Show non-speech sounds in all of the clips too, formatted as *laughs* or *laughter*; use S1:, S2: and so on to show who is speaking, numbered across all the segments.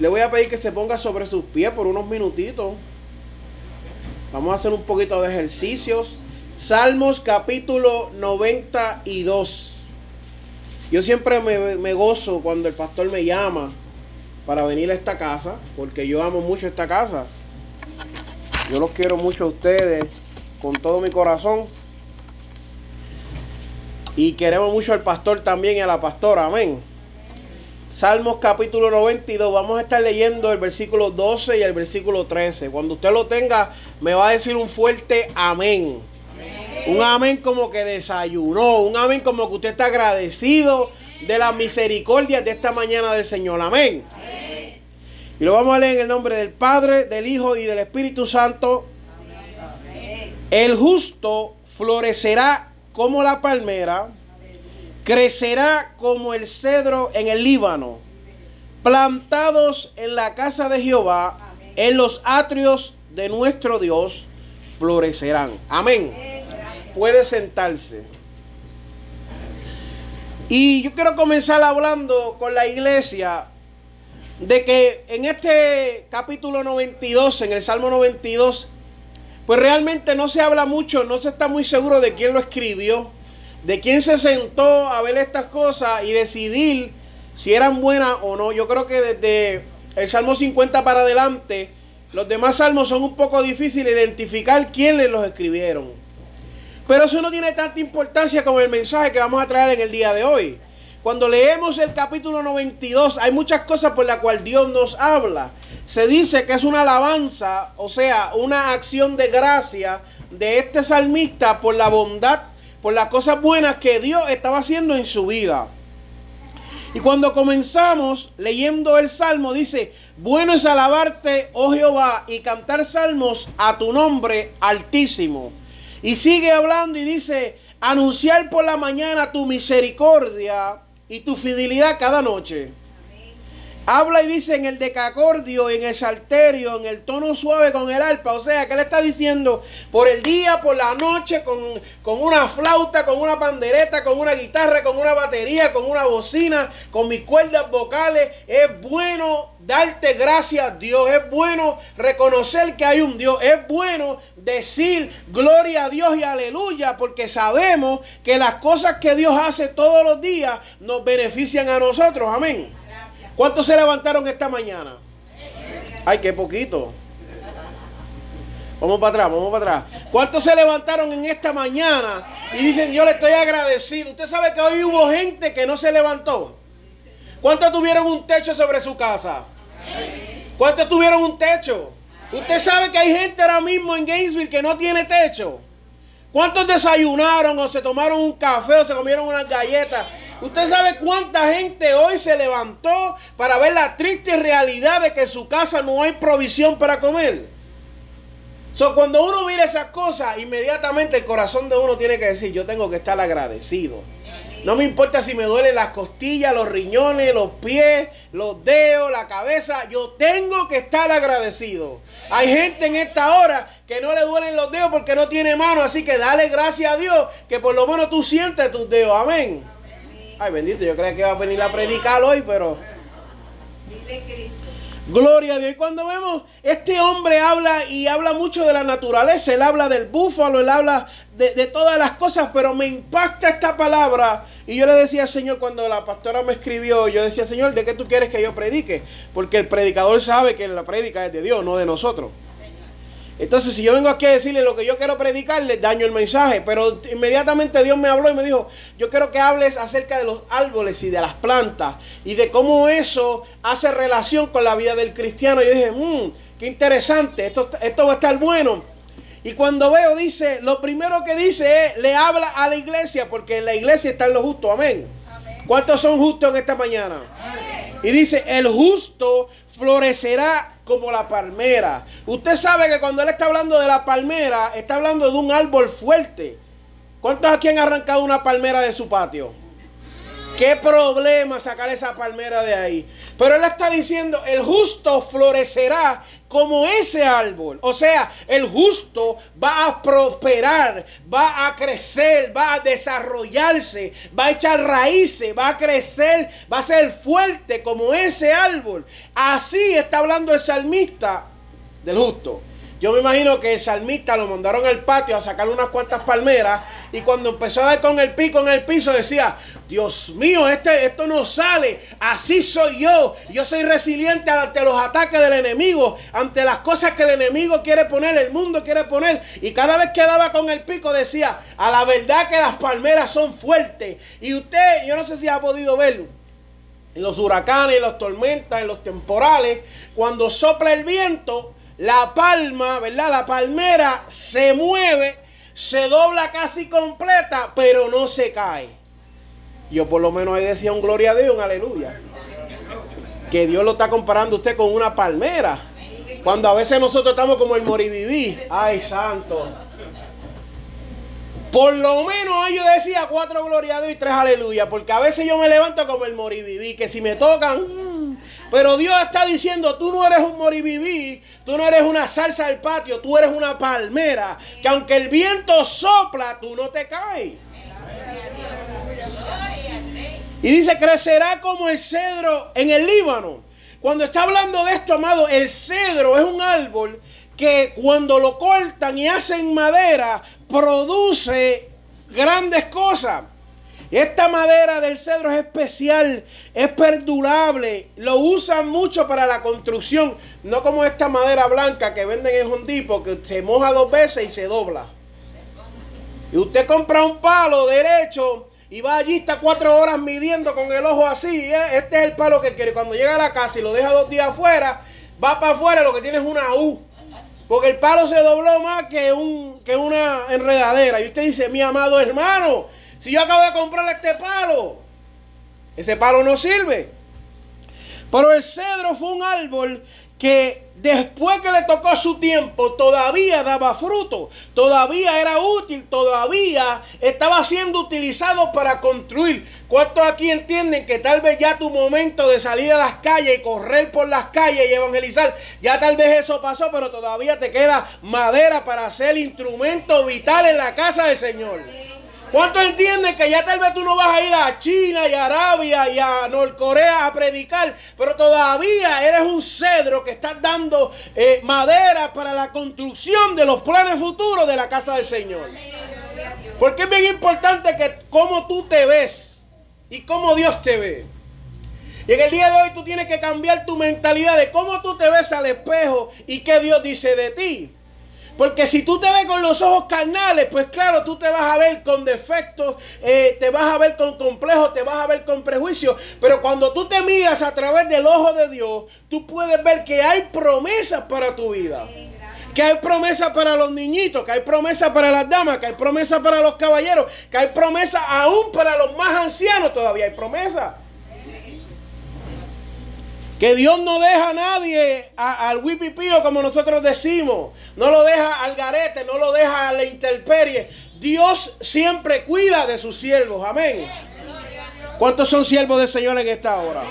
S1: Le voy a pedir que se ponga sobre sus pies por unos minutitos. Vamos a hacer un poquito de ejercicios. Salmos capítulo 92. Yo siempre me, gozo cuando el pastor me llama para venir a esta casa, porque yo amo mucho esta casa. Yo los quiero mucho a ustedes con todo mi corazón. Y queremos mucho al pastor también y a la pastora. Amén. Salmos capítulo 92, vamos a estar leyendo el versículo 12 y el versículo 13. Cuando usted lo tenga, me va a decir un fuerte amén. Un amén como que desayunó, un amén como que usted está agradecido de la misericordia de esta mañana del Señor. Amén. Y lo vamos a leer en el nombre del Padre, del Hijo y del Espíritu Santo. El justo florecerá como la palmera crecerá como el cedro en el Líbano, plantados en la casa de Jehová, en los atrios de nuestro Dios, florecerán. Amén. Puede sentarse. Y yo quiero comenzar hablando con la iglesia de que en este capítulo 92, en el Salmo 92, pues realmente no se habla mucho, no se está muy seguro de quién lo escribió de quién se sentó a ver estas cosas y decidir si eran buenas o no. Yo creo que desde el Salmo 50 para adelante, los demás salmos son un poco difíciles de identificar quiénes los escribieron. Pero eso no tiene tanta importancia como el mensaje que vamos a traer en el día de hoy. Cuando leemos el capítulo 92, hay muchas cosas por las cuales Dios nos habla. Se dice que es una alabanza, o sea, una acción de gracia de este salmista por la bondad por las cosas buenas que Dios estaba haciendo en su vida. Y cuando comenzamos leyendo el salmo, dice, bueno es alabarte, oh Jehová, y cantar salmos a tu nombre altísimo. Y sigue hablando y dice, anunciar por la mañana tu misericordia y tu fidelidad cada noche Habla y dice en el decacordio, en el salterio, en el tono suave con el arpa. O sea, que le está diciendo por el día, por la noche, con, con, una flauta, con una pandereta, con una guitarra, con una batería, con una bocina, con mis cuerdas vocales. Es bueno darte gracias, Dios. Es bueno reconocer que hay un Dios. Es bueno decir gloria a Dios y aleluya, porque sabemos que las cosas que Dios hace todos los días nos benefician a nosotros. Amén. ¿Cuántos se levantaron esta mañana? Ay, qué poquito. Vamos para atrás, vamos para atrás. ¿Cuántos se levantaron en esta mañana y dicen, yo le estoy agradecido? Usted sabe que hoy hubo gente que no se levantó. ¿Cuántos tuvieron un techo sobre su casa? ¿Cuántos tuvieron un techo? Usted sabe que hay gente ahora mismo en Gainesville que no tiene techo. ¿Cuántos desayunaron o se tomaron un café o se comieron unas galletas? ¿Usted sabe cuánta gente hoy se levantó para ver la triste realidad de que en su casa no hay provisión para comer? So, cuando uno mira esas cosas, inmediatamente el corazón de uno tiene que decir, yo tengo que estar agradecido. No me importa si me duelen las costillas, los riñones, los pies, los dedos, la cabeza. Yo tengo que estar agradecido. Hay gente en esta hora que no le duelen los dedos porque no tiene mano. Así que dale gracias a Dios que por lo menos tú sientes tus dedos. Amén. Ay, bendito, yo creo que va a venir a predicar hoy, pero... Gloria a Dios. Cuando vemos, este hombre habla y habla mucho de la naturaleza, él habla del búfalo, él habla de, todas las cosas, pero me impacta esta palabra. Y yo le decía, Señor, cuando la pastora me escribió, yo decía, Señor, ¿de qué tú quieres que yo predique? Porque el predicador sabe que la predica es de Dios, no de nosotros. Entonces, si yo vengo aquí a decirle lo que yo quiero predicarle, daño el mensaje. Pero inmediatamente Dios me habló y me dijo, yo quiero que hables acerca de los árboles y de las plantas y de cómo eso hace relación con la vida del cristiano. Y yo dije, mmm, qué interesante, esto, esto va a estar bueno. Y cuando veo, dice, lo primero que dice es, le habla a la iglesia, porque en la iglesia están los justos, amén. ¿Cuántos son justos en esta mañana? Amén. Y dice, el justo florecerá como la palmera. Usted sabe que cuando él está hablando de la palmera, está hablando de un árbol fuerte. ¿Cuántos aquí han arrancado una palmera de su patio? ¿Qué problema sacar esa palmera de ahí? Pero él está diciendo, el justo florecerá como ese árbol. O sea, el justo va a prosperar, va a crecer, va a desarrollarse, va a echar raíces, va a crecer, va a ser fuerte como ese árbol. Así está hablando el salmista del justo. Yo me imagino que el salmista lo mandaron al patio a sacar unas cuantas palmeras y cuando empezó a dar con el pico en el piso decía, Dios mío, este, esto no sale, así soy yo, yo soy resiliente ante los ataques del enemigo, ante las cosas que el enemigo quiere poner, el mundo quiere poner. Y cada vez que daba con el pico decía, a la verdad que las palmeras son fuertes. Y usted, yo no sé si ha podido verlo en los huracanes, en las tormentas, en los temporales, cuando sopla el viento, la palma, ¿verdad? La palmera se mueve, se dobla casi completa, pero no se cae. Yo por lo menos ahí decía un gloria a Dios, un aleluya. Que Dios lo está comparando usted con una palmera. Cuando a veces nosotros estamos como el moriviví. Ay, santo. Por lo menos yo decía cuatro gloria a Dios y tres aleluya. Porque a veces yo me levanto como el moriviví. Que si me tocan, pero Dios está diciendo, tú no eres un moriviví, tú no eres una salsa del patio, tú eres una palmera, que aunque el viento sopla, tú no te caes. Y dice, crecerá como el cedro en el Líbano. Cuando está hablando de esto, amado, el cedro es un árbol que cuando lo cortan y hacen madera, produce grandes cosas. Esta madera del cedro es especial, es perdurable, lo usan mucho para la construcción, no como esta madera blanca que venden en Hondipo que se moja dos veces y se dobla. Y usted compra un palo derecho y va allí, está cuatro horas midiendo con el ojo así. ¿eh? Este es el palo que quiere. Cuando llega a la casa y lo deja dos días afuera, va para afuera, lo que tiene es una U. Porque el palo se dobló más que, un, que una enredadera. Y usted dice, mi amado hermano, si yo acabo de comprar este palo, ese palo no sirve. Pero el cedro fue un árbol que después que le tocó su tiempo todavía daba fruto, todavía era útil, todavía estaba siendo utilizado para construir. ¿Cuántos aquí entienden que tal vez ya tu momento de salir a las calles y correr por las calles y evangelizar, ya tal vez eso pasó, pero todavía te queda madera para hacer instrumento vital en la casa del Señor? ¿Cuántos entienden que ya tal vez tú no vas a ir a China y a Arabia y a Norcorea a predicar, pero todavía eres un cedro que está dando eh, madera para la construcción de los planes futuros de la casa del Señor? Porque es bien importante que cómo tú te ves y cómo Dios te ve. Y en el día de hoy tú tienes que cambiar tu mentalidad de cómo tú te ves al espejo y qué Dios dice de ti. Porque si tú te ves con los ojos carnales, pues claro, tú te vas a ver con defectos, eh, te vas a ver con complejos, te vas a ver con prejuicios. Pero cuando tú te miras a través del ojo de Dios, tú puedes ver que hay promesas para tu vida. Que hay promesas para los niñitos, que hay promesas para las damas, que hay promesas para los caballeros, que hay promesas aún para los más ancianos, todavía hay promesas. Que Dios no deja a nadie al wipipío como nosotros decimos. No lo deja al garete, no lo deja a la intemperie. Dios siempre cuida de sus siervos. Amén. ¿Cuántos son siervos del Señor en esta hora?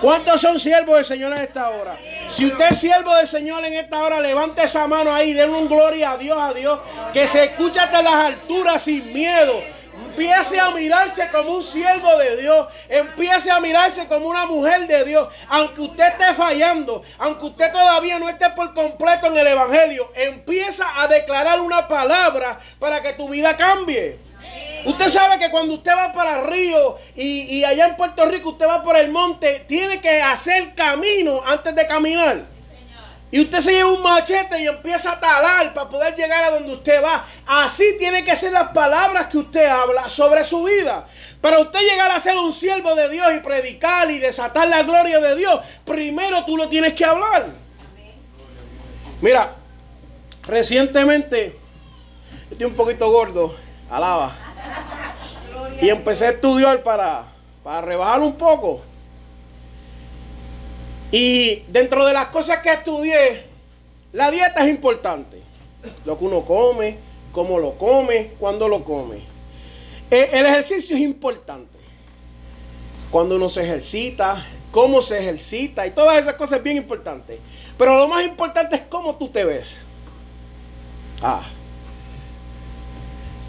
S1: ¿Cuántos son siervos del Señor en esta hora? Si usted es siervo del Señor en esta hora, levante esa mano ahí, denle un gloria a Dios, a Dios, que se escucha hasta las alturas sin miedo. Empiece a mirarse como un siervo de Dios. Empiece a mirarse como una mujer de Dios. Aunque usted esté fallando, aunque usted todavía no esté por completo en el Evangelio, empieza a declarar una palabra para que tu vida cambie. Usted sabe que cuando usted va para el río y, y allá en Puerto Rico usted va por el monte, tiene que hacer camino antes de caminar. Y usted se lleva un machete y empieza a talar para poder llegar a donde usted va. Así tiene que ser las palabras que usted habla sobre su vida. Para usted llegar a ser un siervo de Dios y predicar y desatar la gloria de Dios, primero tú lo tienes que hablar. Mira, recientemente, estoy un poquito gordo, alaba. Y empecé a estudiar para, para rebajar un poco. Y dentro de las cosas que estudié, la dieta es importante. Lo que uno come, cómo lo come, cuándo lo come. Eh, el ejercicio es importante. Cuando uno se ejercita, cómo se ejercita y todas esas cosas es bien importante. Pero lo más importante es cómo tú te ves. Ah.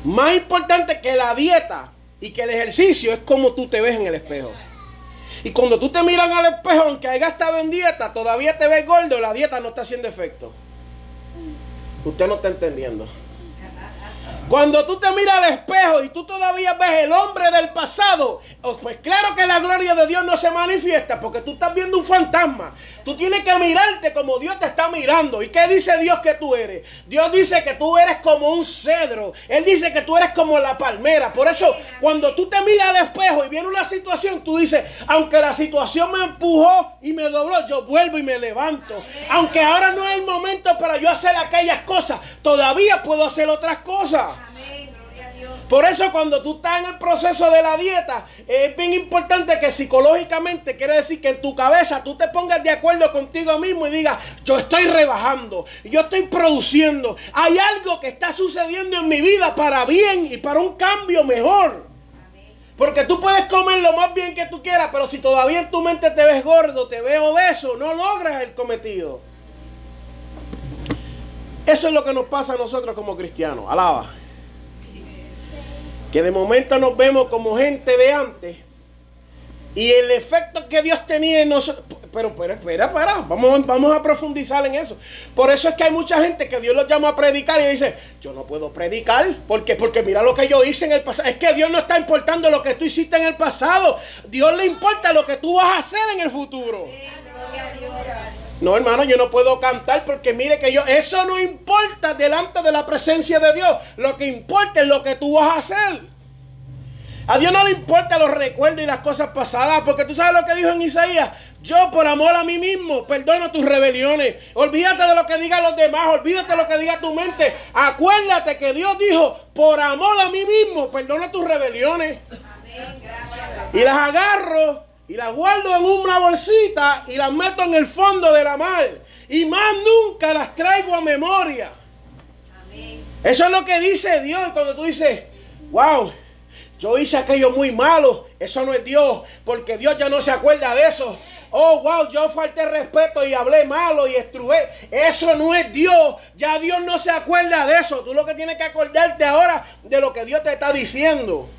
S1: Más importante que la dieta y que el ejercicio es cómo tú te ves en el espejo. Y cuando tú te miras al espejo, aunque hayas estado en dieta, todavía te ves gordo, la dieta no está haciendo efecto. Usted no está entendiendo. Cuando tú te miras al espejo y tú todavía ves el hombre del pasado, oh, pues claro que la gloria de Dios no se manifiesta porque tú estás viendo un fantasma. Tú tienes que mirarte como Dios te está mirando. ¿Y qué dice Dios que tú eres? Dios dice que tú eres como un cedro. Él dice que tú eres como la palmera. Por eso, cuando tú te miras al espejo y viene una situación, tú dices, aunque la situación me empujó y me dobló, yo vuelvo y me levanto. Aunque ahora no es el momento para yo hacer aquellas cosas, todavía puedo hacer otras cosas. Por eso cuando tú estás en el proceso de la dieta, es bien importante que psicológicamente, quiere decir que en tu cabeza tú te pongas de acuerdo contigo mismo y digas, yo estoy rebajando, yo estoy produciendo, hay algo que está sucediendo en mi vida para bien y para un cambio mejor. Porque tú puedes comer lo más bien que tú quieras, pero si todavía en tu mente te ves gordo, te ves obeso, no logras el cometido. Eso es lo que nos pasa a nosotros como cristianos. Alaba. Que de momento nos vemos como gente de antes. Y el efecto que Dios tenía en nosotros. Pero, pero espera, espera. Vamos, vamos a profundizar en eso. Por eso es que hay mucha gente que Dios los llama a predicar y dice: Yo no puedo predicar. ¿Por qué? Porque mira lo que yo hice en el pasado. Es que Dios no está importando lo que tú hiciste en el pasado. Dios le importa lo que tú vas a hacer en el futuro. No, hermano, yo no puedo cantar porque mire que yo, eso no importa delante de la presencia de Dios. Lo que importa es lo que tú vas a hacer. A Dios no le importa los recuerdos y las cosas pasadas, porque tú sabes lo que dijo en Isaías. Yo por amor a mí mismo perdono tus rebeliones. Olvídate de lo que digan los demás, olvídate de lo que diga tu mente. Acuérdate que Dios dijo, por amor a mí mismo perdono tus rebeliones. Y las agarro y las guardo en una bolsita y las meto en el fondo de la mar. Y más nunca las traigo a memoria. Eso es lo que dice Dios cuando tú dices, wow, yo hice aquello muy malo. Eso no es Dios, porque Dios ya no se acuerda de eso. Oh, wow, yo falté respeto y hablé malo y estrué. Eso no es Dios. Ya Dios no se acuerda de eso. Tú lo que tienes que acordarte ahora de lo que Dios te está diciendo.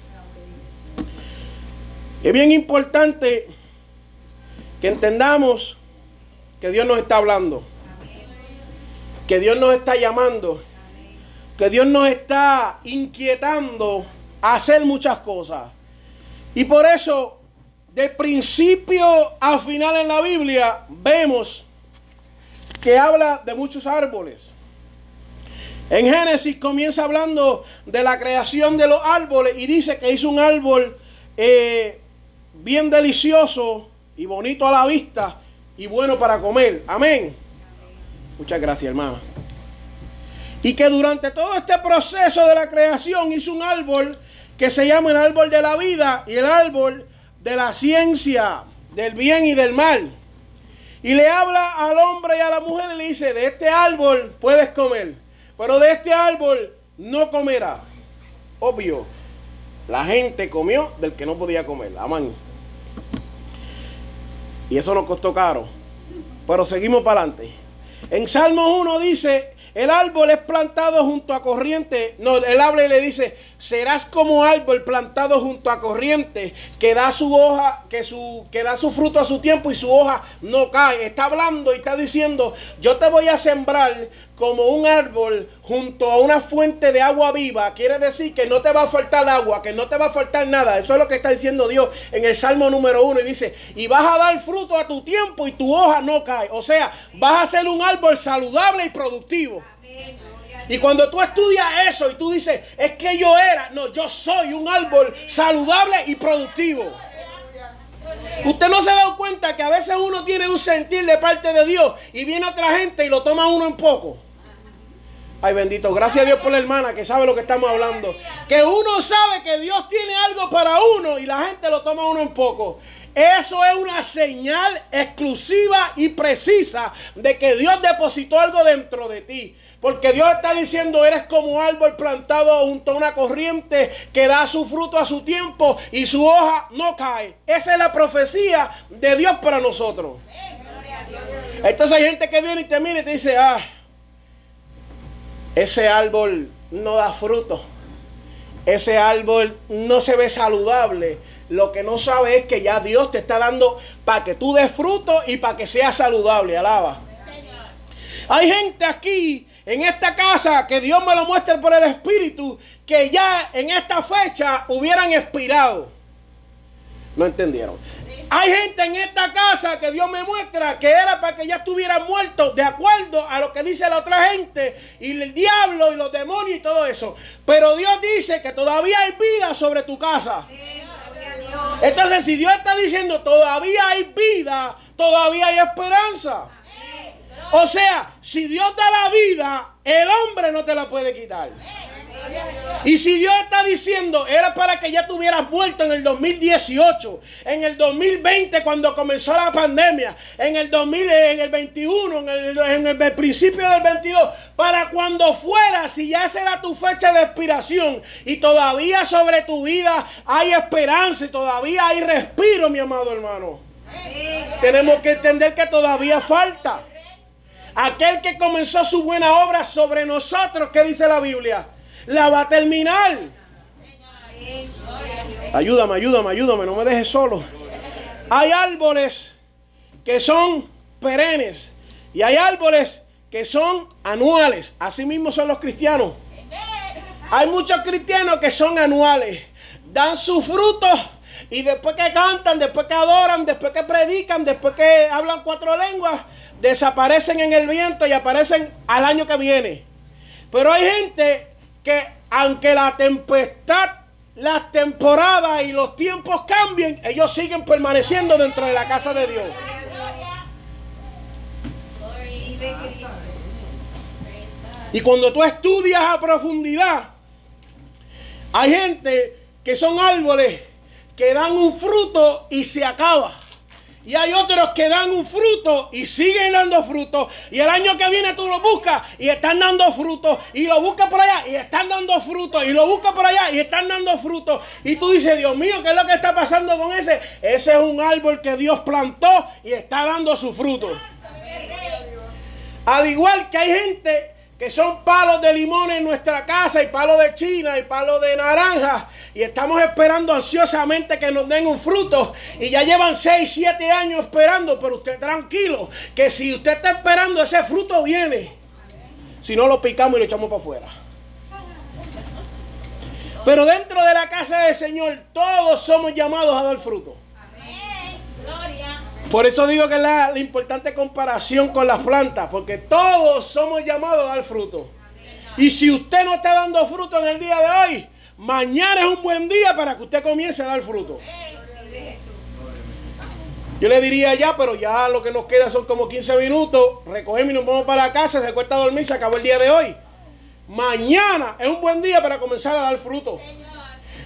S1: Es bien importante que entendamos que Dios nos está hablando, que Dios nos está llamando, que Dios nos está inquietando a hacer muchas cosas. Y por eso, de principio a final en la Biblia, vemos que habla de muchos árboles. En Génesis comienza hablando de la creación de los árboles y dice que hizo un árbol eh, bien delicioso y bonito a la vista y bueno para comer. Amén. Muchas gracias, hermana. Y que durante todo este proceso de la creación hizo un árbol que se llama el árbol de la vida y el árbol de la ciencia, del bien y del mal. Y le habla al hombre y a la mujer y le dice, de este árbol puedes comer, pero de este árbol no comerá. Obvio, la gente comió del que no podía comer. Amén. Y eso nos costó caro. Pero seguimos para adelante. En Salmo 1 dice, el árbol es plantado junto a corriente. No, el habla y le dice, serás como árbol plantado junto a corriente, que da su hoja, que, su, que da su fruto a su tiempo y su hoja no cae. Está hablando y está diciendo, yo te voy a sembrar como un árbol junto a una fuente de agua viva. Quiere decir que no te va a faltar agua, que no te va a faltar nada. Eso es lo que está diciendo Dios en el Salmo número uno. Y dice, y vas a dar fruto a tu tiempo y tu hoja no cae. O sea, vas a ser un árbol saludable y productivo. Y cuando tú estudias eso y tú dices, es que yo era, no, yo soy un árbol saludable y productivo. Usted no se dado cuenta que a veces uno tiene un sentir de parte de Dios y viene otra gente y lo toma uno en poco. Ay, bendito. Gracias a Dios por la hermana que sabe lo que estamos hablando. Que uno sabe que Dios tiene algo para uno y la gente lo toma uno en poco. Eso es una señal exclusiva y precisa de que Dios depositó algo dentro de ti. Porque Dios está diciendo, eres como árbol plantado junto a una corriente que da su fruto a su tiempo y su hoja no cae. Esa es la profecía de Dios para nosotros. Entonces hay gente que viene y te mira y te dice, ah, ese árbol no da fruto. Ese árbol no se ve saludable. Lo que no sabe es que ya Dios te está dando para que tú des fruto y para que sea saludable. Alaba. Hay gente aquí en esta casa que Dios me lo muestre por el Espíritu que ya en esta fecha hubieran expirado. No entendieron. Hay gente en esta casa que Dios me muestra que era para que ya estuvieran muertos de acuerdo a lo que dice la otra gente y el diablo y los demonios y todo eso. Pero Dios dice que todavía hay vida sobre tu casa. Entonces si Dios está diciendo todavía hay vida, todavía hay esperanza. O sea, si Dios da la vida, el hombre no te la puede quitar. Y si Dios está diciendo, era para que ya tuvieras muerto en el 2018, en el 2020 cuando comenzó la pandemia, en el 2000, en el 21, en el, en el principio del 22, para cuando fuera, si ya será tu fecha de expiración y todavía sobre tu vida hay esperanza y todavía hay respiro, mi amado hermano. Tenemos que entender que todavía falta. Aquel que comenzó su buena obra sobre nosotros, ¿qué dice la Biblia? La va a terminar. Ayúdame, ayúdame, ayúdame, no me dejes solo. Hay árboles que son perennes y hay árboles que son anuales. Así mismo son los cristianos. Hay muchos cristianos que son anuales. Dan sus frutos y después que cantan, después que adoran, después que predican, después que hablan cuatro lenguas, desaparecen en el viento y aparecen al año que viene. Pero hay gente que aunque la tempestad, las temporadas y los tiempos cambien, ellos siguen permaneciendo dentro de la casa de Dios. Y cuando tú estudias a profundidad, hay gente que son árboles que dan un fruto y se acaba. Y hay otros que dan un fruto y siguen dando fruto. Y el año que viene tú lo buscas y están dando fruto. Y lo buscas por allá y están dando fruto. Y lo buscas por allá y están dando fruto. Y tú dices, Dios mío, ¿qué es lo que está pasando con ese? Ese es un árbol que Dios plantó y está dando su fruto. Al igual que hay gente que son palos de limón en nuestra casa y palos de china y palos de naranja y estamos esperando ansiosamente que nos den un fruto y ya llevan 6, 7 años esperando, pero usted tranquilo, que si usted está esperando ese fruto viene. Si no lo picamos y lo echamos para afuera. Pero dentro de la casa del Señor todos somos llamados a dar fruto. Por eso digo que es la, importante comparación con las plantas, porque todos somos llamados a dar fruto. Y si usted no está dando fruto en el día de hoy, mañana es un buen día para que usted comience a dar fruto. Yo le diría ya, pero ya lo que nos queda son como 15 minutos. Recogemos y nos vamos para casa, se cuesta dormir, se acabó el día de hoy. Mañana es un buen día para comenzar a dar fruto.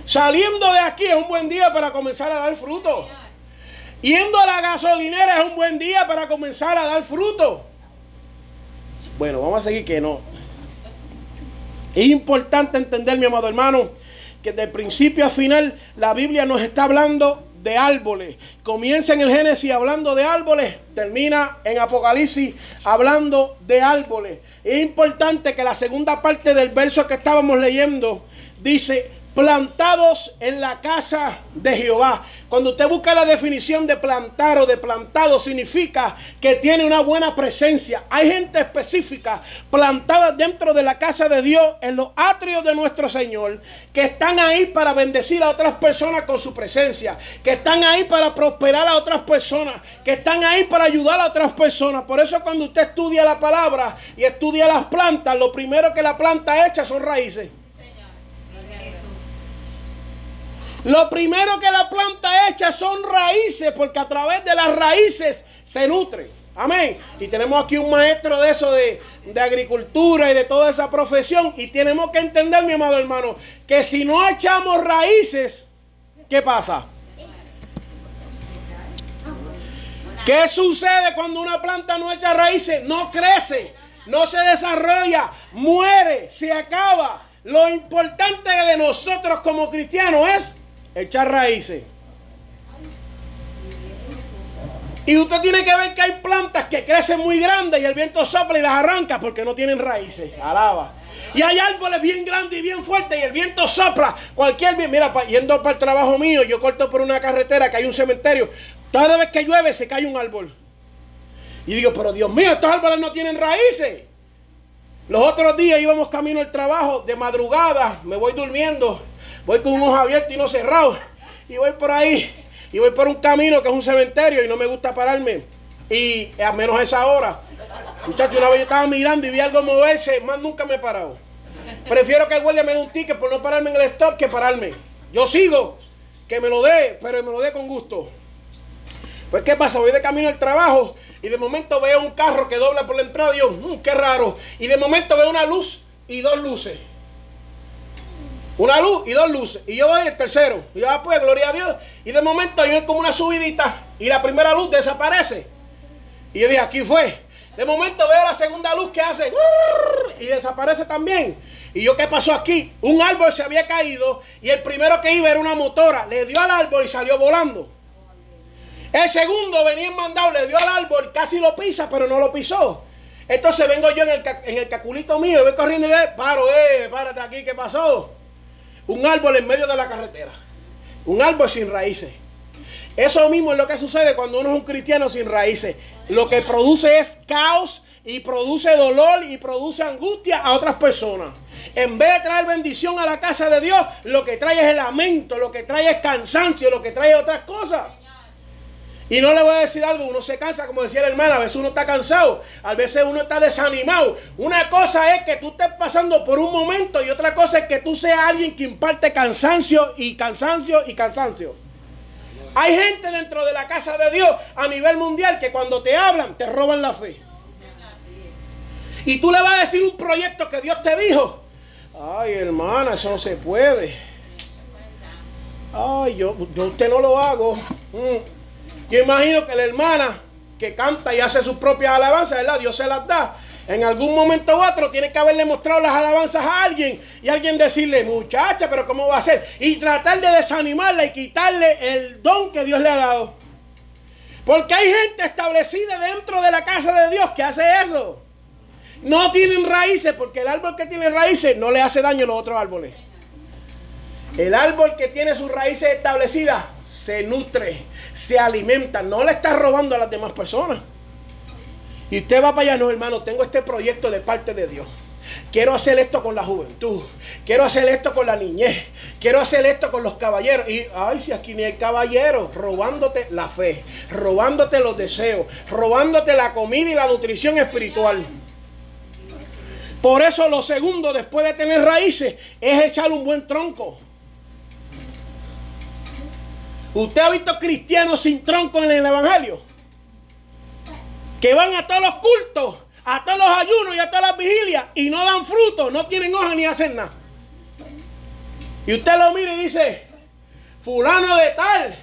S1: Saliendo de aquí es un buen día para comenzar a dar fruto. Yendo a la gasolinera es un buen día para comenzar a dar fruto. Bueno, vamos a seguir que no. Es importante entender, mi amado hermano, que de principio a final la Biblia nos está hablando de árboles. Comienza en el Génesis hablando de árboles, termina en Apocalipsis hablando de árboles. Es importante que la segunda parte del verso que estábamos leyendo dice, plantados en la casa de Jehová. Cuando usted busca la definición de plantar o de plantado, significa que tiene una buena presencia. Hay gente específica plantada dentro de la casa de Dios, en los atrios de nuestro Señor, que están ahí para bendecir a otras personas con su presencia, que están ahí para prosperar a otras personas, que están ahí para ayudar a otras personas. Por eso cuando usted estudia la palabra y estudia las plantas, lo primero que la planta echa son raíces. Lo primero que la planta echa son raíces, porque a través de las raíces se nutre. Amén. Y tenemos aquí un maestro de eso, de, de, agricultura y de toda esa profesión. Y tenemos que entender, mi amado hermano, que si no echamos raíces, ¿qué pasa? ¿Qué sucede cuando una planta no echa raíces? No crece, no se desarrolla, muere, se acaba. Lo importante de nosotros como cristianos es echar raíces. Y usted tiene que ver que hay plantas que crecen muy grandes y el viento sopla y las arranca porque no tienen raíces. Alaba. Y hay árboles bien grandes y bien fuertes y el viento sopla. Cualquier viento. Mira, yendo para el trabajo mío, yo corto por una carretera que hay un cementerio. Cada vez que llueve se cae un árbol. Y digo, pero Dios mío, estos árboles no tienen raíces. Los otros días íbamos camino al trabajo de madrugada, me voy durmiendo, voy con un ojo abierto y no cerrado. Y voy por ahí y voy por un camino que es un cementerio y no me gusta pararme. Y a menos esa hora. Muchachos, una vez yo estaba mirando y vi algo moverse, más nunca me he parado. Prefiero que el guardia me dé un ticket por no pararme en el stop que pararme. Yo sigo, que me lo dé, pero me lo dé con gusto. Pues, ¿qué pasa? Voy de camino al trabajo y de momento veo un carro que dobla por la entrada y yo, mm, qué raro. Y de momento veo una luz y dos luces. Una luz y dos luces. Y yo voy el tercero. Y yo, ah, pues, gloria a Dios. Y de momento hay como una subidita. Y la primera luz desaparece. Y yo dije, aquí fue. De momento veo la segunda luz que hace. Y desaparece también. Y yo, ¿qué pasó aquí? Un árbol se había caído. Y el primero que iba era una motora. Le dio al árbol y salió volando. El segundo venía en mandado, le dio al árbol, casi lo pisa, pero no lo pisó. Entonces vengo yo en el, en el caculito mío voy corriendo y digo, paro, eh, párate aquí, ¿qué pasó? Un árbol en medio de la carretera. Un árbol sin raíces. Eso mismo es lo que sucede cuando uno es un cristiano sin raíces. Lo que produce es caos y produce dolor y produce angustia a otras personas. En vez de traer bendición a la casa de Dios, lo que trae es el lamento, lo que trae es cansancio, lo que trae otras cosas. Y no le voy a decir algo, uno se cansa, como decía la hermana, a veces uno está cansado, a veces uno está desanimado. Una cosa es que tú estés pasando por un momento y otra cosa es que tú seas alguien que imparte cansancio y cansancio y cansancio. Hay gente dentro de la casa de Dios a nivel mundial que cuando te hablan te roban la fe. Y tú le vas a decir un proyecto que Dios te dijo. Ay, hermana, eso no se puede. Ay, yo, yo usted no lo hago. Mm. Yo imagino que la hermana que canta y hace sus propias alabanzas, ¿verdad? Dios se las da. En algún momento u otro tiene que haberle mostrado las alabanzas a alguien y alguien decirle, muchacha, pero ¿cómo va a ser? Y tratar de desanimarla y quitarle el don que Dios le ha dado. Porque hay gente establecida dentro de la casa de Dios que hace eso. No tienen raíces porque el árbol que tiene raíces no le hace daño a los otros árboles. El árbol que tiene sus raíces establecidas se nutre, se alimenta, no le está robando a las demás personas. Y usted va para allá, no hermano, tengo este proyecto de parte de Dios. Quiero hacer esto con la juventud. Quiero hacer esto con la niñez. Quiero hacer esto con los caballeros. Y, ay, si aquí ni hay caballeros, robándote la fe, robándote los deseos, robándote la comida y la nutrición espiritual. Por eso lo segundo, después de tener raíces, es echar un buen tronco. ¿Usted ha visto cristianos sin tronco en el Evangelio? Que van a todos los cultos, a todos los ayunos y a todas las vigilias y no dan fruto, no tienen hoja ni hacen nada. Y usted lo mira y dice, fulano de tal,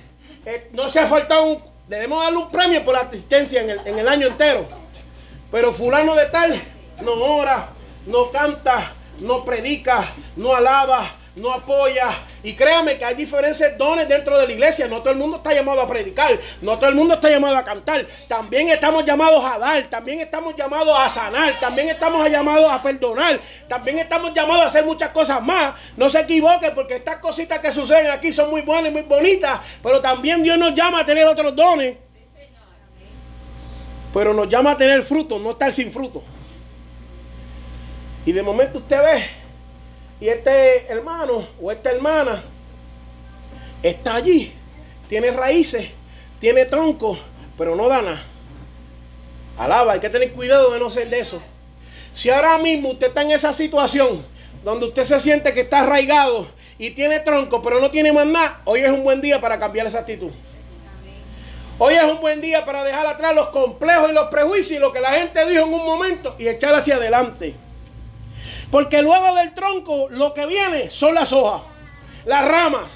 S1: eh, no se ha faltado debemos darle un premio por la asistencia en el, en el año entero. Pero fulano de tal no ora, no canta, no predica, no alaba, no apoya. Y créame que hay diferentes dones dentro de la iglesia. No todo el mundo está llamado a predicar. No todo el mundo está llamado a cantar. También estamos llamados a dar. También estamos llamados a sanar. También estamos llamados a perdonar. También estamos llamados a hacer muchas cosas más. No se equivoque porque estas cositas que suceden aquí son muy buenas y muy bonitas. Pero también Dios nos llama a tener otros dones. Pero nos llama a tener fruto, no estar sin fruto. Y de momento usted ve y este hermano o esta hermana está allí, tiene raíces, tiene tronco, pero no da nada. Alaba, hay que tener cuidado de no ser de eso. Si ahora mismo usted está en esa situación donde usted se siente que está arraigado y tiene tronco, pero no tiene más nada, hoy es un buen día para cambiar esa actitud. Hoy es un buen día para dejar atrás los complejos y los prejuicios y lo que la gente dijo en un momento y echar hacia adelante. Porque luego del tronco lo que viene son las hojas, las ramas.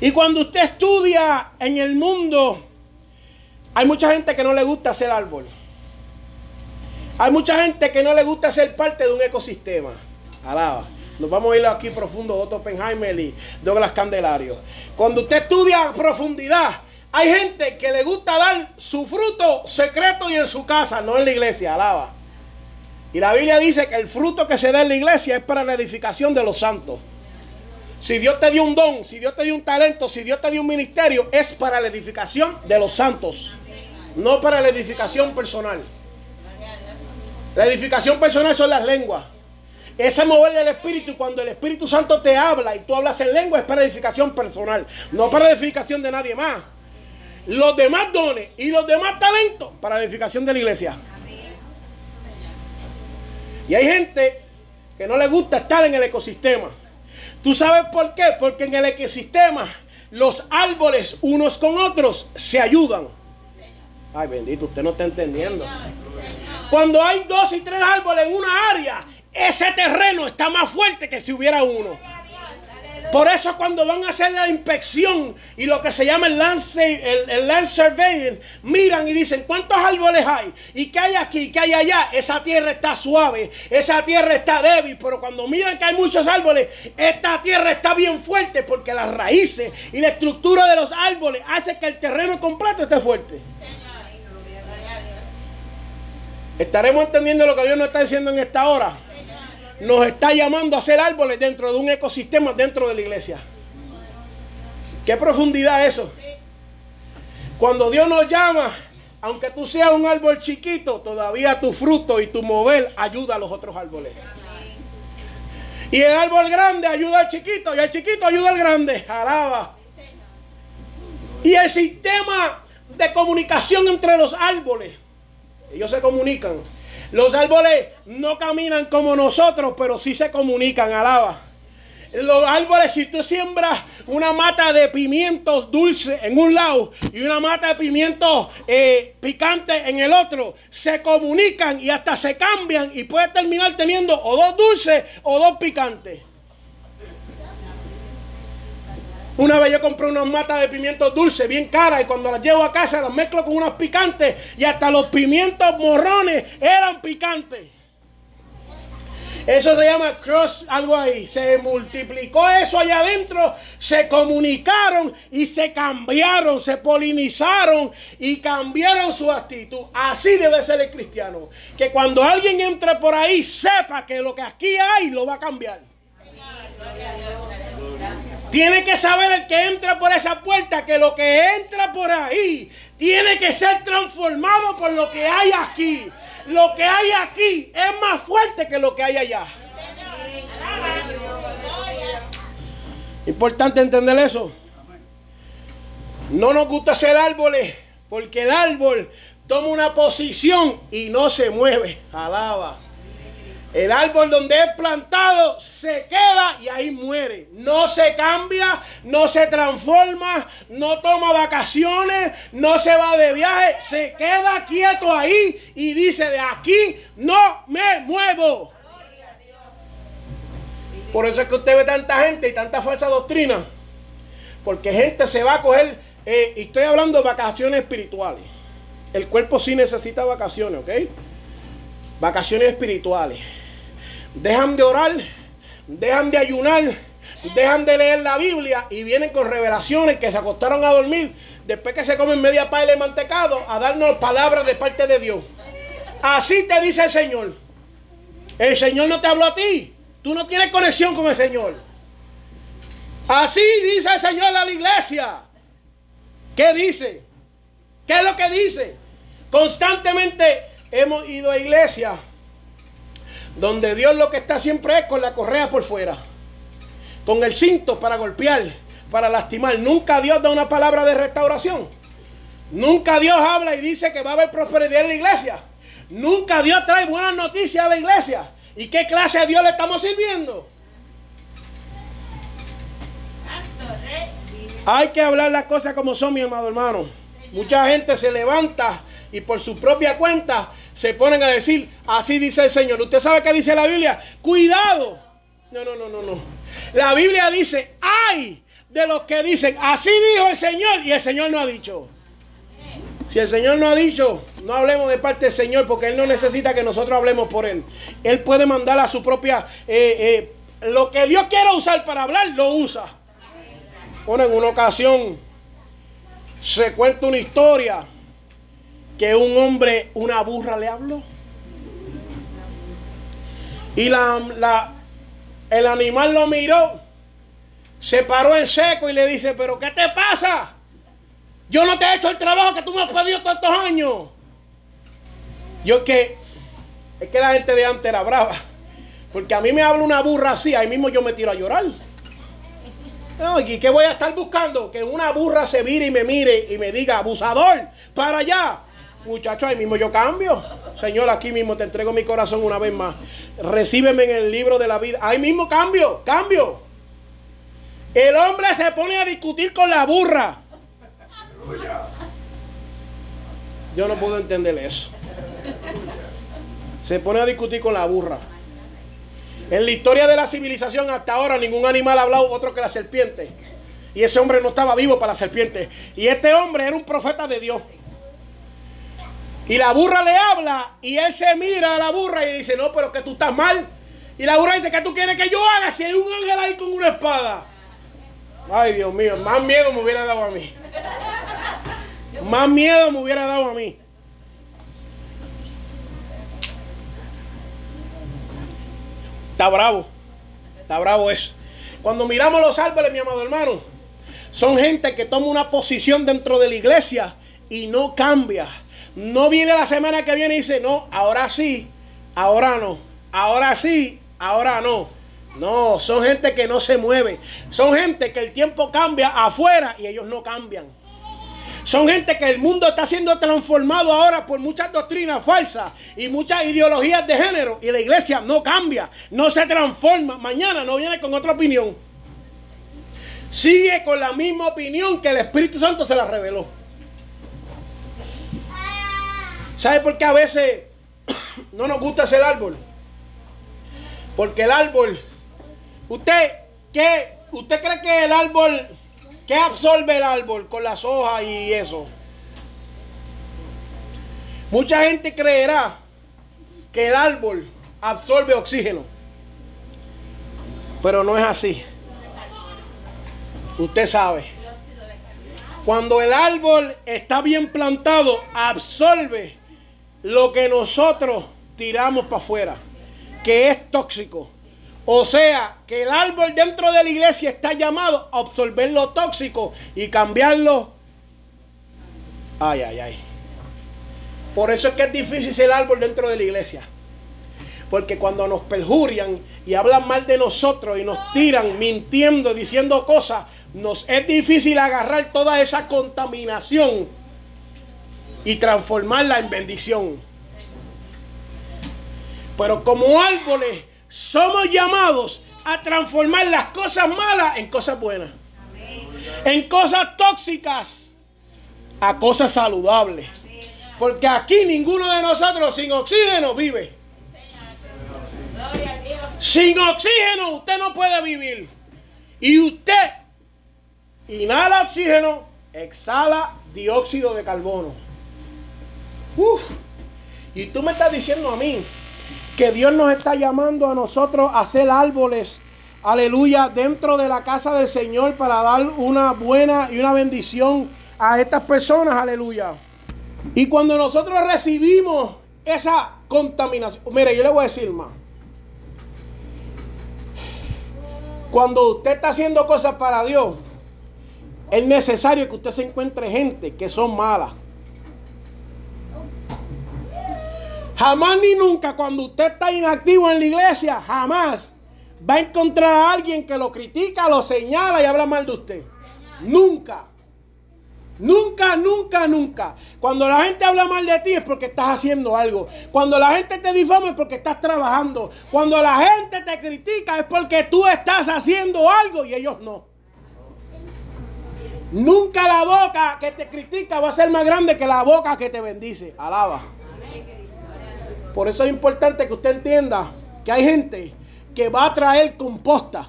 S1: Y cuando usted estudia en el mundo, hay mucha gente que no le gusta ser árbol. Hay mucha gente que no le gusta ser parte de un ecosistema. Alaba. Nos vamos a ir aquí profundo, Otto Oppenheimer y Douglas Candelario. Cuando usted estudia a profundidad, hay gente que le gusta dar su fruto secreto y en su casa, no en la iglesia. Alaba. Y la Biblia dice que el fruto que se da en la iglesia es para la edificación de los santos. Si Dios te dio un don, si Dios te dio un talento, si Dios te dio un ministerio, es para la edificación de los santos, no para la edificación personal. La edificación personal son las lenguas. Ese mover del Espíritu, cuando el Espíritu Santo te habla y tú hablas en lengua, es para edificación personal, no para edificación de nadie más. Los demás dones y los demás talentos para la edificación de la iglesia. Y hay gente que no le gusta estar en el ecosistema. ¿Tú sabes por qué? Porque en el ecosistema los árboles unos con otros se ayudan. Ay, bendito, usted no está entendiendo. Cuando hay dos y tres árboles en una área, ese terreno está más fuerte que si hubiera uno. Por eso cuando van a hacer la inspección y lo que se llama el land, el, land surveying, miran y dicen cuántos árboles hay y qué hay aquí, qué hay allá. Esa tierra está suave, esa tierra está débil, pero cuando miran que hay muchos árboles, esta tierra está bien fuerte porque las raíces y la estructura de los árboles hace que el terreno completo esté fuerte. ¿Estaremos entendiendo lo que Dios nos está diciendo en esta hora? Nos está llamando a ser árboles dentro de un ecosistema dentro de la iglesia. ¿Qué profundidad eso? Cuando Dios nos llama, aunque tú seas un árbol chiquito, todavía tu fruto y tu mover ayuda a los otros árboles. Y el árbol grande ayuda al chiquito y el chiquito ayuda al grande. Alaba. Y el sistema de comunicación entre los árboles. Ellos se comunican los árboles no caminan como nosotros, pero sí se comunican, alaba. Los árboles, si tú siembras una mata de pimientos dulces en un lado y una mata de pimientos eh, picantes en el otro, se comunican y hasta se cambian y puede terminar teniendo o dos dulces o dos picantes. Una vez yo compré unas matas de pimientos dulces bien caras y cuando las llevo a casa las mezclo con unas picantes y hasta los pimientos morrones eran picantes. Eso se llama cross, algo ahí. Se multiplicó eso allá adentro, se comunicaron y se cambiaron, se polinizaron y cambiaron su actitud. Así debe ser el cristiano. Que cuando alguien entre por ahí sepa que lo que aquí hay lo va a cambiar. Tiene que saber el que entra por esa puerta que lo que entra por ahí tiene que ser transformado por lo que hay aquí. Lo que hay aquí es más fuerte que lo que hay allá. Importante entender eso. No nos gusta ser árboles porque el árbol toma una posición y no se mueve. Alaba. El árbol donde es plantado se queda y ahí muere. No se cambia, no se transforma, no toma vacaciones, no se va de viaje, se queda quieto ahí y dice, de aquí no me muevo. Por eso es que usted ve tanta gente y tanta falsa doctrina. Porque gente se va a coger, eh, y estoy hablando de vacaciones espirituales. El cuerpo sí necesita vacaciones, ¿ok? Vacaciones espirituales. Dejan de orar, dejan de ayunar, dejan de leer la Biblia y vienen con revelaciones que se acostaron a dormir después que se comen media paila de mantecado a darnos palabras de parte de Dios. Así te dice el Señor. El Señor no te habló a ti. Tú no tienes conexión con el Señor. Así dice el Señor a la iglesia. ¿Qué dice? ¿Qué es lo que dice? Constantemente hemos ido a iglesia donde Dios lo que está siempre es con la correa por fuera. Con el cinto para golpear, para lastimar. Nunca Dios da una palabra de restauración. Nunca Dios habla y dice que va a haber prosperidad en la iglesia. Nunca Dios trae buenas noticias a la iglesia. ¿Y qué clase de Dios le estamos sirviendo? Hay que hablar las cosas como son, mi amado hermano. Mucha gente se levanta y por su propia cuenta se ponen a decir, así dice el Señor. ¿Usted sabe qué dice la Biblia? Cuidado. No, no, no, no, no. La Biblia dice, ay de los que dicen, así dijo el Señor y el Señor no ha dicho. Si el Señor no ha dicho, no hablemos de parte del Señor porque Él no necesita que nosotros hablemos por Él. Él puede mandar a su propia... Eh, eh, lo que Dios quiera usar para hablar, lo usa. Bueno, en una ocasión se cuenta una historia que un hombre, una burra le habló. Y la, la, el animal lo miró, se paró en seco y le dice, pero ¿qué te pasa? Yo no te he hecho el trabajo que tú me has pedido tantos años. Yo que, es que la gente de antes era brava. Porque a mí me habla una burra así, ahí mismo yo me tiro a llorar. ¿Y qué voy a estar buscando? Que una burra se vire y me mire y me diga, abusador, para allá. Muchacho, ahí mismo yo cambio. Señor, aquí mismo te entrego mi corazón una vez más. Recíbeme en el libro de la vida. Ahí mismo cambio, cambio. El hombre se pone a discutir con la burra. Yo no puedo entender eso. Se pone a discutir con la burra. En la historia de la civilización hasta ahora ningún animal ha hablado otro que la serpiente. Y ese hombre no estaba vivo para la serpiente. Y este hombre era un profeta de Dios. Y la burra le habla y él se mira a la burra y dice, no, pero que tú estás mal. Y la burra dice, ¿qué tú quieres que yo haga si hay un ángel ahí con una espada? Ay, Dios mío, más miedo me hubiera dado a mí. Más miedo me hubiera dado a mí. Está bravo. Está bravo eso. Cuando miramos los árboles, mi amado hermano, son gente que toma una posición dentro de la iglesia y no cambia. No viene la semana que viene y dice, no, ahora sí, ahora no. Ahora sí, ahora no. No, son gente que no se mueve. Son gente que el tiempo cambia afuera y ellos no cambian. Son gente que el mundo está siendo transformado ahora por muchas doctrinas falsas y muchas ideologías de género. Y la iglesia no cambia, no se transforma. Mañana no viene con otra opinión. Sigue con la misma opinión que el Espíritu Santo se la reveló. ¿Sabe por qué a veces *coughs* no nos gusta ese árbol? Porque el árbol, usted, ¿qué? ¿Usted cree que el árbol ¿Qué absorbe el árbol con las hojas y eso? Mucha gente creerá que el árbol absorbe oxígeno. Pero no es así. Usted sabe. Cuando el árbol está bien plantado, absorbe lo que nosotros tiramos para afuera, que es tóxico. O sea, que el árbol dentro de la iglesia está llamado a absorber lo tóxico y cambiarlo. Ay, ay, ay. Por eso es que es difícil el árbol dentro de la iglesia. Porque cuando nos perjurian y hablan mal de nosotros y nos tiran mintiendo, diciendo cosas, nos es difícil agarrar toda esa contaminación y transformarla en bendición. Pero como árboles somos llamados a transformar las cosas malas en cosas buenas. En cosas tóxicas a cosas saludables. Porque aquí ninguno de nosotros sin oxígeno vive. Sin oxígeno usted no puede vivir. Y usted inhala oxígeno, exhala dióxido de carbono. Y tú me estás diciendo a mí que Dios nos está llamando a nosotros a hacer árboles, aleluya, dentro de la casa del Señor para dar una buena y una bendición a estas personas, aleluya. Y cuando nosotros recibimos esa contaminación, mire, yo le voy a decir más. Cuando usted está haciendo cosas para Dios, es necesario que usted se encuentre gente que son malas. Jamás ni nunca cuando usted está inactivo en la iglesia, jamás va a encontrar a alguien que lo critica, lo señala y habla mal de usted. Nunca. Nunca, nunca, nunca. Cuando la gente habla mal de ti es porque estás haciendo algo. Cuando la gente te difama es porque estás trabajando. Cuando la gente te critica es porque tú estás haciendo algo y ellos no. Nunca la boca que te critica va a ser más grande que la boca que te bendice. Alaba. Por eso es importante que usted entienda que hay gente que va a traer composta.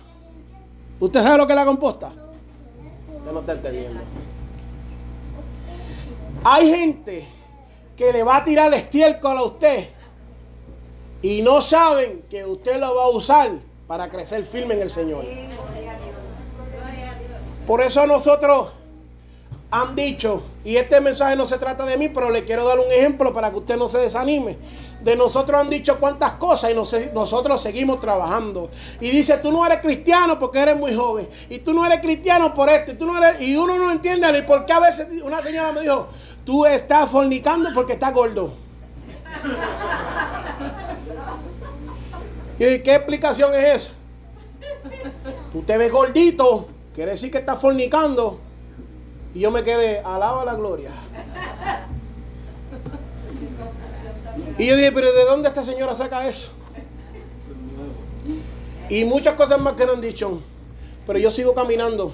S1: ¿Usted sabe lo que es la composta? Usted no está entendiendo. Hay gente que le va a tirar estiércol a usted y no saben que usted lo va a usar para crecer firme en el Señor. Por eso nosotros han dicho, y este mensaje no se trata de mí, pero le quiero dar un ejemplo para que usted no se desanime. De nosotros han dicho cuántas cosas y nosotros seguimos trabajando. Y dice, tú no eres cristiano porque eres muy joven. Y tú no eres cristiano por esto. Y, tú no eres, y uno no entiende ni por qué a veces una señora me dijo, tú estás fornicando porque estás gordo. *laughs* ¿Y qué explicación es eso? Tú te ves gordito Quiere decir que está fornicando. Y yo me quedé, alaba la gloria. Y yo dije, pero ¿de dónde esta señora saca eso? Y muchas cosas más que no han dicho. Pero yo sigo caminando.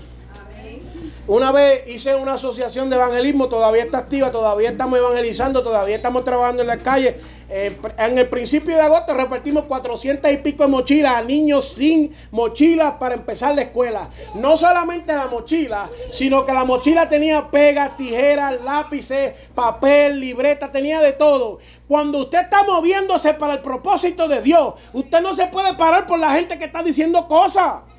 S1: Una vez hice una asociación de evangelismo, todavía está activa, todavía estamos evangelizando, todavía estamos trabajando en las calles. Eh, en el principio de agosto repartimos 400 y pico de mochilas a niños sin mochilas para empezar la escuela. No solamente la mochila, sino que la mochila tenía pegas, tijeras, lápices, papel, libreta, tenía de todo. Cuando usted está moviéndose para el propósito de Dios, usted no se puede parar por la gente que está diciendo cosas.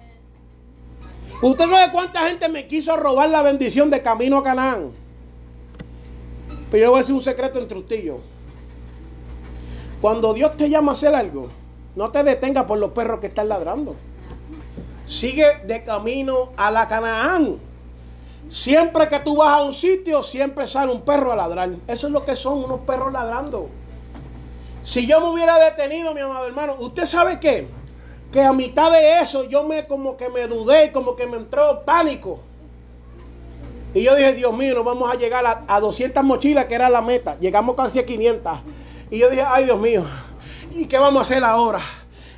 S1: Usted sabe cuánta gente me quiso robar la bendición de camino a Canaán. Pero yo voy a decir un secreto entre usted Cuando Dios te llama a hacer algo, no te detengas por los perros que están ladrando. Sigue de camino a la Canaán. Siempre que tú vas a un sitio, siempre sale un perro a ladrar. Eso es lo que son unos perros ladrando. Si yo me hubiera detenido, mi amado hermano, ¿usted sabe qué? Que a mitad de eso yo me como que me dudé, como que me entró pánico. Y yo dije, Dios mío, nos vamos a llegar a, a 200 mochilas, que era la meta. Llegamos casi a 500. Y yo dije, ay Dios mío, ¿y qué vamos a hacer ahora?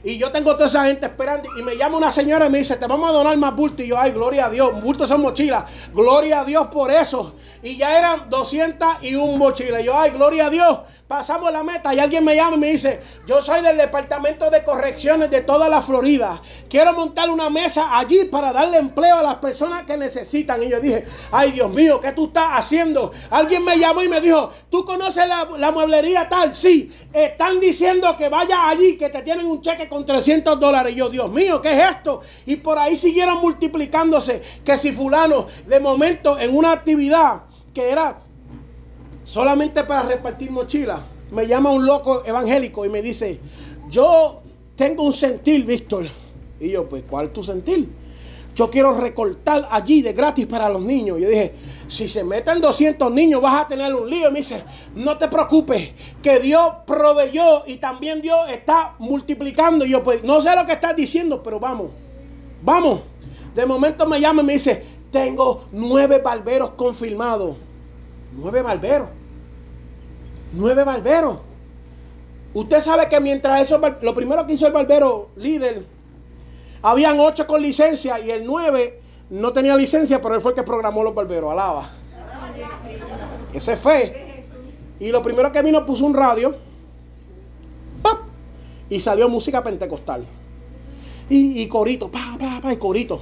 S1: Y yo tengo toda esa gente esperando. Y me llama una señora y me dice, te vamos a donar más bulto. Y yo, ay, gloria a Dios. Bultos son mochilas. Gloria a Dios por eso. Y ya eran 200 y un mochila. Y yo, ay, gloria a Dios. Pasamos la meta y alguien me llama y me dice, yo soy del departamento de correcciones de toda la Florida. Quiero montar una mesa allí para darle empleo a las personas que necesitan. Y yo dije, ay Dios mío, ¿qué tú estás haciendo? Alguien me llamó y me dijo, ¿tú conoces la, la mueblería tal? Sí, están diciendo que vaya allí, que te tienen un cheque con 300 dólares. Yo, Dios mío, ¿qué es esto? Y por ahí siguieron multiplicándose. Que si fulano, de momento, en una actividad que era solamente para repartir mochilas, me llama un loco evangélico y me dice, yo tengo un sentir, Víctor. Y yo, pues, ¿cuál es tu sentir? Yo quiero recortar allí de gratis para los niños. Yo dije, si se meten 200 niños vas a tener un lío. Y me dice, no te preocupes, que Dios proveyó y también Dios está multiplicando. Y yo, pues, no sé lo que estás diciendo, pero vamos, vamos. De momento me llama y me dice, tengo nueve barberos confirmados. Nueve barberos. Nueve barberos. Usted sabe que mientras eso, lo primero que hizo el barbero líder, habían ocho con licencia y el nueve no tenía licencia, pero él fue el que programó los barberos. Alaba. Ese fue. Y lo primero que vino puso un radio. Y salió música pentecostal. Y, y corito, pa, pa, pa, y corito.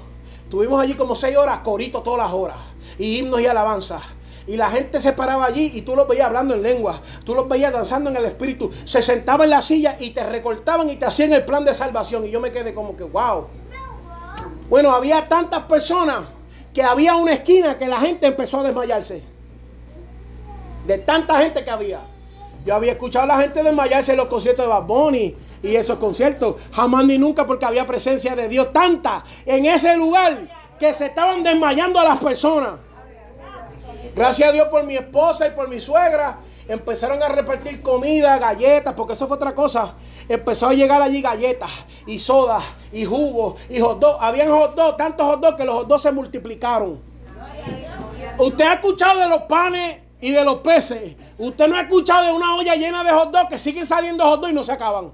S1: Tuvimos allí como seis horas, corito todas las horas. Y himnos y alabanzas. Y la gente se paraba allí y tú los veías hablando en lengua. Tú los veías danzando en el espíritu. Se sentaban en la silla y te recortaban y te hacían el plan de salvación. Y yo me quedé como que, wow. Bueno, había tantas personas que había una esquina que la gente empezó a desmayarse. De tanta gente que había. Yo había escuchado a la gente desmayarse en los conciertos de Bad Bunny y esos conciertos. Jamás ni nunca porque había presencia de Dios tanta en ese lugar que se estaban desmayando a las personas. Gracias a Dios por mi esposa y por mi suegra. Empezaron a repartir comida, galletas, porque eso fue otra cosa. Empezó a llegar allí galletas y sodas y jugos y hot dogs. Habían hot dogs, tantos hot dogs que los hot se multiplicaron. Usted ha escuchado de los panes y de los peces. Usted no ha escuchado de una olla llena de hot dogs que siguen saliendo hot dogs y no se acaban.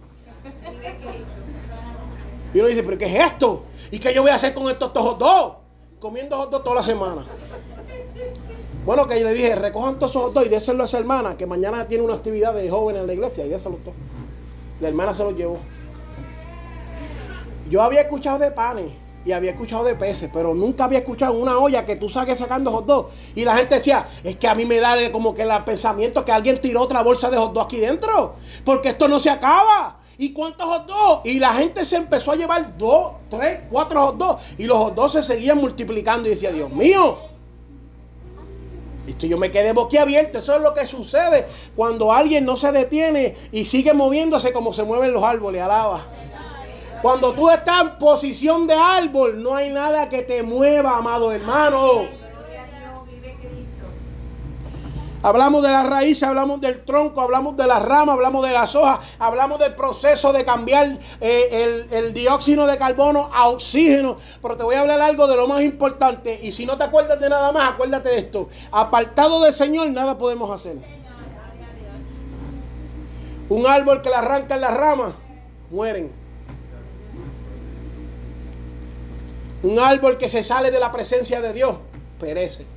S1: Y uno dice, pero ¿qué es esto? ¿Y qué yo voy a hacer con estos hot dogs? Comiendo hot dogs toda la semana. Bueno, que yo le dije, recojan todos esos dos y déselo a esa hermana, que mañana tiene una actividad de jóvenes en la iglesia, y déselo todos. La hermana se los llevó. Yo había escuchado de panes y había escuchado de peces, pero nunca había escuchado una olla que tú saques sacando hot dog. Y la gente decía, es que a mí me da como que el pensamiento que alguien tiró otra bolsa de hot dog aquí dentro, porque esto no se acaba. ¿Y cuántos hot dogs? Y la gente se empezó a llevar dos, tres, cuatro hot dogs. Y los hot dogs se seguían multiplicando. Y decía, Dios mío. Esto yo me quedé boquiabierto. Eso es lo que sucede cuando alguien no se detiene y sigue moviéndose como se mueven los árboles. Alaba. Cuando tú estás en posición de árbol, no hay nada que te mueva, amado hermano. Hablamos de la raíz, hablamos del tronco, hablamos de la rama, hablamos de las hojas, hablamos del proceso de cambiar eh, el, dióxido de carbono a oxígeno. Pero te voy a hablar algo de lo más importante. Y si no te acuerdas de nada más, acuérdate de esto. Apartado del Señor, nada podemos hacer. Un árbol que le arranca en las ramas, mueren. Un árbol que se sale de la presencia de Dios, perece.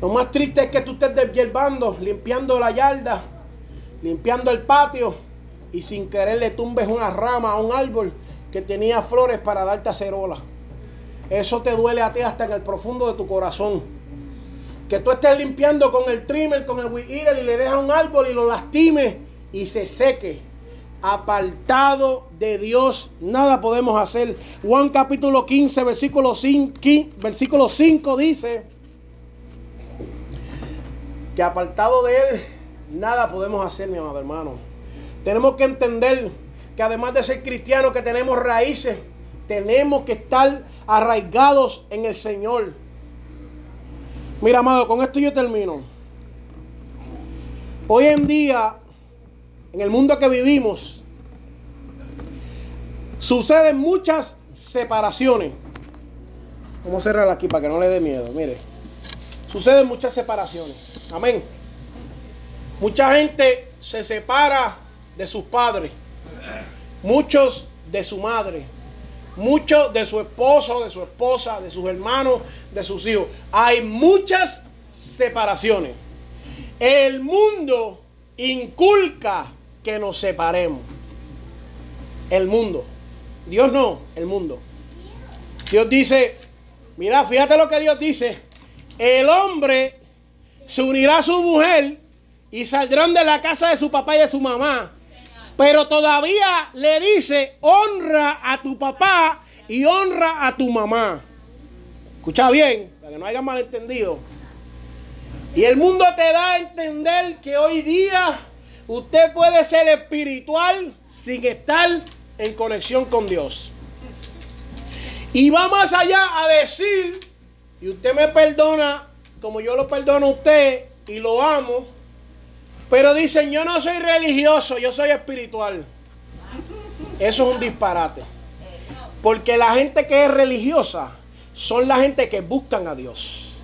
S1: Lo más triste es que tú estés deshierbando, limpiando la yarda, limpiando el patio y sin querer le tumbes una rama a un árbol que tenía flores para darte acerola. Eso te duele a ti hasta en el profundo de tu corazón. Que tú estés limpiando con el trimmer, con el weed y le dejas un árbol y lo lastimes y se seque. Apartado de Dios, nada podemos hacer. Juan capítulo 15, versículo 5, versículo 5 dice que apartado de Él nada podemos hacer, mi amado hermano. Tenemos que entender que además de ser cristianos que tenemos raíces, tenemos que estar arraigados en el Señor. Mira, amado, con esto yo termino. Hoy en día, en el mundo que vivimos, suceden muchas separaciones. Vamos a cerrar aquí para que no le dé miedo. Mire, suceden muchas separaciones. Amén. Mucha gente se separa de sus padres, muchos de su madre, muchos de su esposo, de su esposa, de sus hermanos, de sus hijos. Hay muchas separaciones. El mundo inculca que nos separemos. El mundo. Dios no, el mundo. Dios dice, mira, fíjate lo que Dios dice. El hombre se unirá a su mujer y saldrán de la casa de su papá y de su mamá. Pero todavía le dice, honra a tu papá y honra a tu mamá. Escucha bien, para que no haya malentendido. Y el mundo te da a entender que hoy día usted puede ser espiritual sin estar en conexión con Dios. Y va más allá a decir, y usted me perdona como yo lo perdono a usted y lo amo, pero dicen, yo no soy religioso, yo soy espiritual. Eso es un disparate. Porque la gente que es religiosa son la gente que buscan a Dios.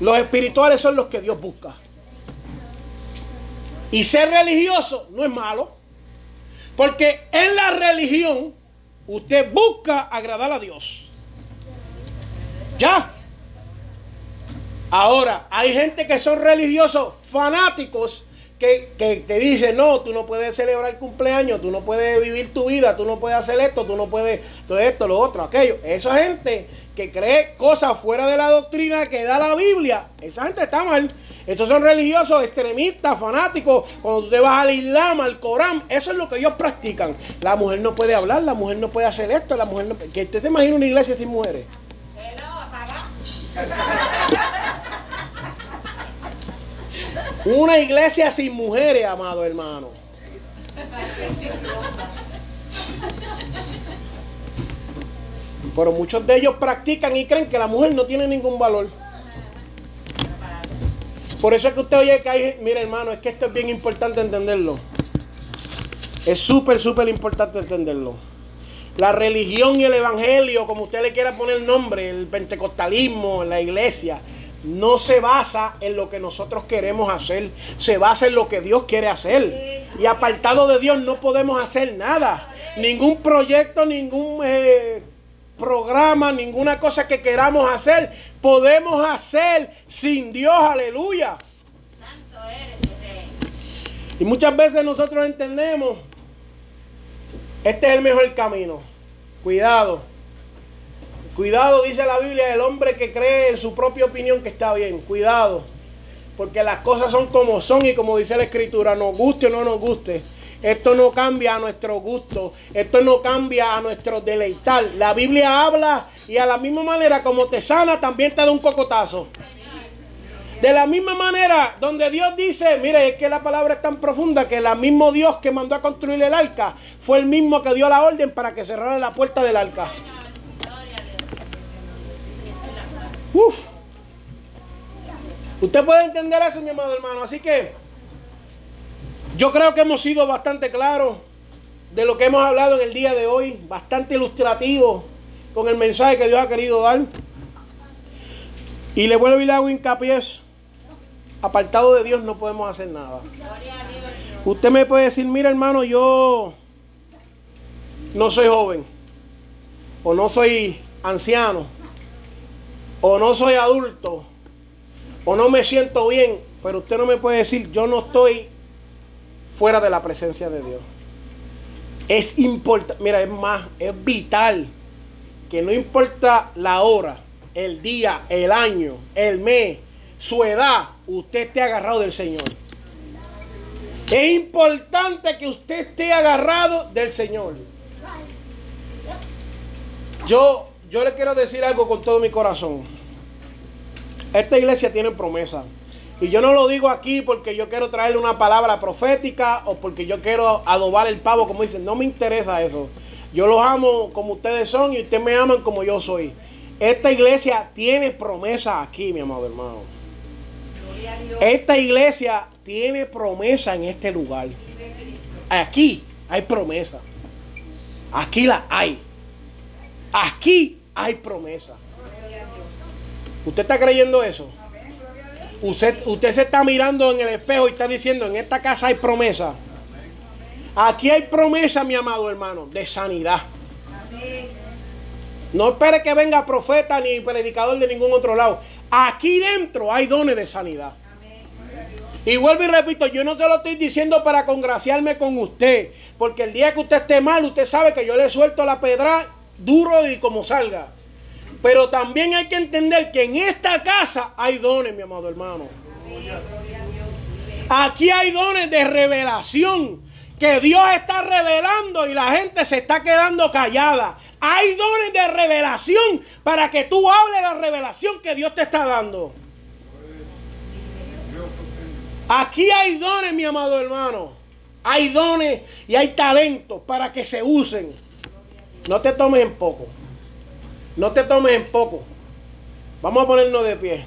S1: Los espirituales son los que Dios busca. Y ser religioso no es malo. Porque en la religión usted busca agradar a Dios. Ya. Ahora, hay gente que son religiosos fanáticos que, te dicen, no, tú no puedes celebrar el cumpleaños, tú no puedes vivir tu vida, tú no puedes hacer esto, tú no puedes todo esto, lo otro, aquello. Esa gente que cree cosas fuera de la doctrina que da la Biblia, esa gente está mal. Estos son religiosos extremistas, fanáticos. Cuando tú te vas al Islam, al Corán, eso es lo que ellos practican. La mujer no puede hablar, la mujer no puede hacer esto, la mujer no... ¿Que usted se imagina una iglesia sin mujeres? Una iglesia sin mujeres, amado hermano. Pero muchos de ellos practican y creen que la mujer no tiene ningún valor. Por eso es que usted oye que hay, mire hermano, es que esto es bien importante entenderlo. Es súper, súper importante entenderlo. La religión y el evangelio, como usted le quiera poner el nombre, el pentecostalismo, la iglesia, no se basa en lo que nosotros queremos hacer, se basa en lo que Dios quiere hacer. Y apartado de Dios no podemos hacer nada. Ningún proyecto, ningún eh, programa ninguna cosa que queramos hacer, podemos hacer sin Dios, aleluya. Y muchas veces nosotros entendemos, este es el mejor camino. Cuidado. Cuidado, dice la Biblia, el hombre que cree en su propia opinión que está bien. Cuidado. Porque las cosas son como son y como dice la escritura, nos guste o no nos guste. Esto no cambia a nuestro gusto. Esto no cambia a nuestro deleitar. La Biblia habla y a la misma manera como te sana, también te da un cocotazo. De la misma manera, donde Dios dice, mire, es que la palabra es tan profunda que el mismo Dios que mandó a construir el arca fue el mismo que dio la orden para que cerrara la puerta del arca. Uf. Usted puede entender eso, mi amado hermano. Así que yo creo que hemos sido bastante claros de lo que hemos hablado en el día de hoy, bastante ilustrativo con el mensaje que Dios ha querido dar. Y le vuelvo y le hago hincapié. Apartado de Dios no podemos hacer nada. Usted me puede decir, mira hermano, yo no soy joven, o no soy anciano, o no soy adulto, o no me siento bien, pero usted no me puede decir, yo no estoy fuera de la presencia de Dios. Es importante, mira, es más, es vital que no importa la hora, el día, el año, el mes, su edad, usted esté agarrado del Señor. Es importante que usted esté agarrado del Señor. Yo, yo le quiero decir algo con todo mi corazón. Esta iglesia tiene promesa. Y yo no lo digo aquí porque yo quiero traerle una palabra profética o porque yo quiero adobar el pavo, como dicen. No me interesa eso. Yo los amo como ustedes son y ustedes me aman como yo soy. Esta iglesia tiene promesa aquí, mi amado hermano. Esta iglesia tiene promesa en este lugar. Aquí hay promesa. Aquí la hay. Aquí hay promesa. ¿Usted está creyendo eso? Usted, usted se está mirando en el espejo y está diciendo, en esta casa hay promesa. Aquí hay promesa, mi amado hermano, de sanidad. No espere que venga profeta ni predicador de ningún otro lado. Aquí dentro hay dones de sanidad. Y vuelvo y repito, yo no se lo estoy diciendo para congraciarme con usted, porque el día que usted esté mal, usted sabe que yo le suelto la pedra duro y como salga. Pero también hay que entender que en esta casa hay dones, mi amado hermano. Aquí hay dones de revelación que Dios está revelando y la gente se está quedando callada. Hay dones de revelación para que tú hables la revelación que Dios te está dando. Aquí hay dones, mi amado hermano. Hay dones y hay talentos para que se usen. No te tomes en poco. No te tomes en poco. Vamos a ponernos de pie.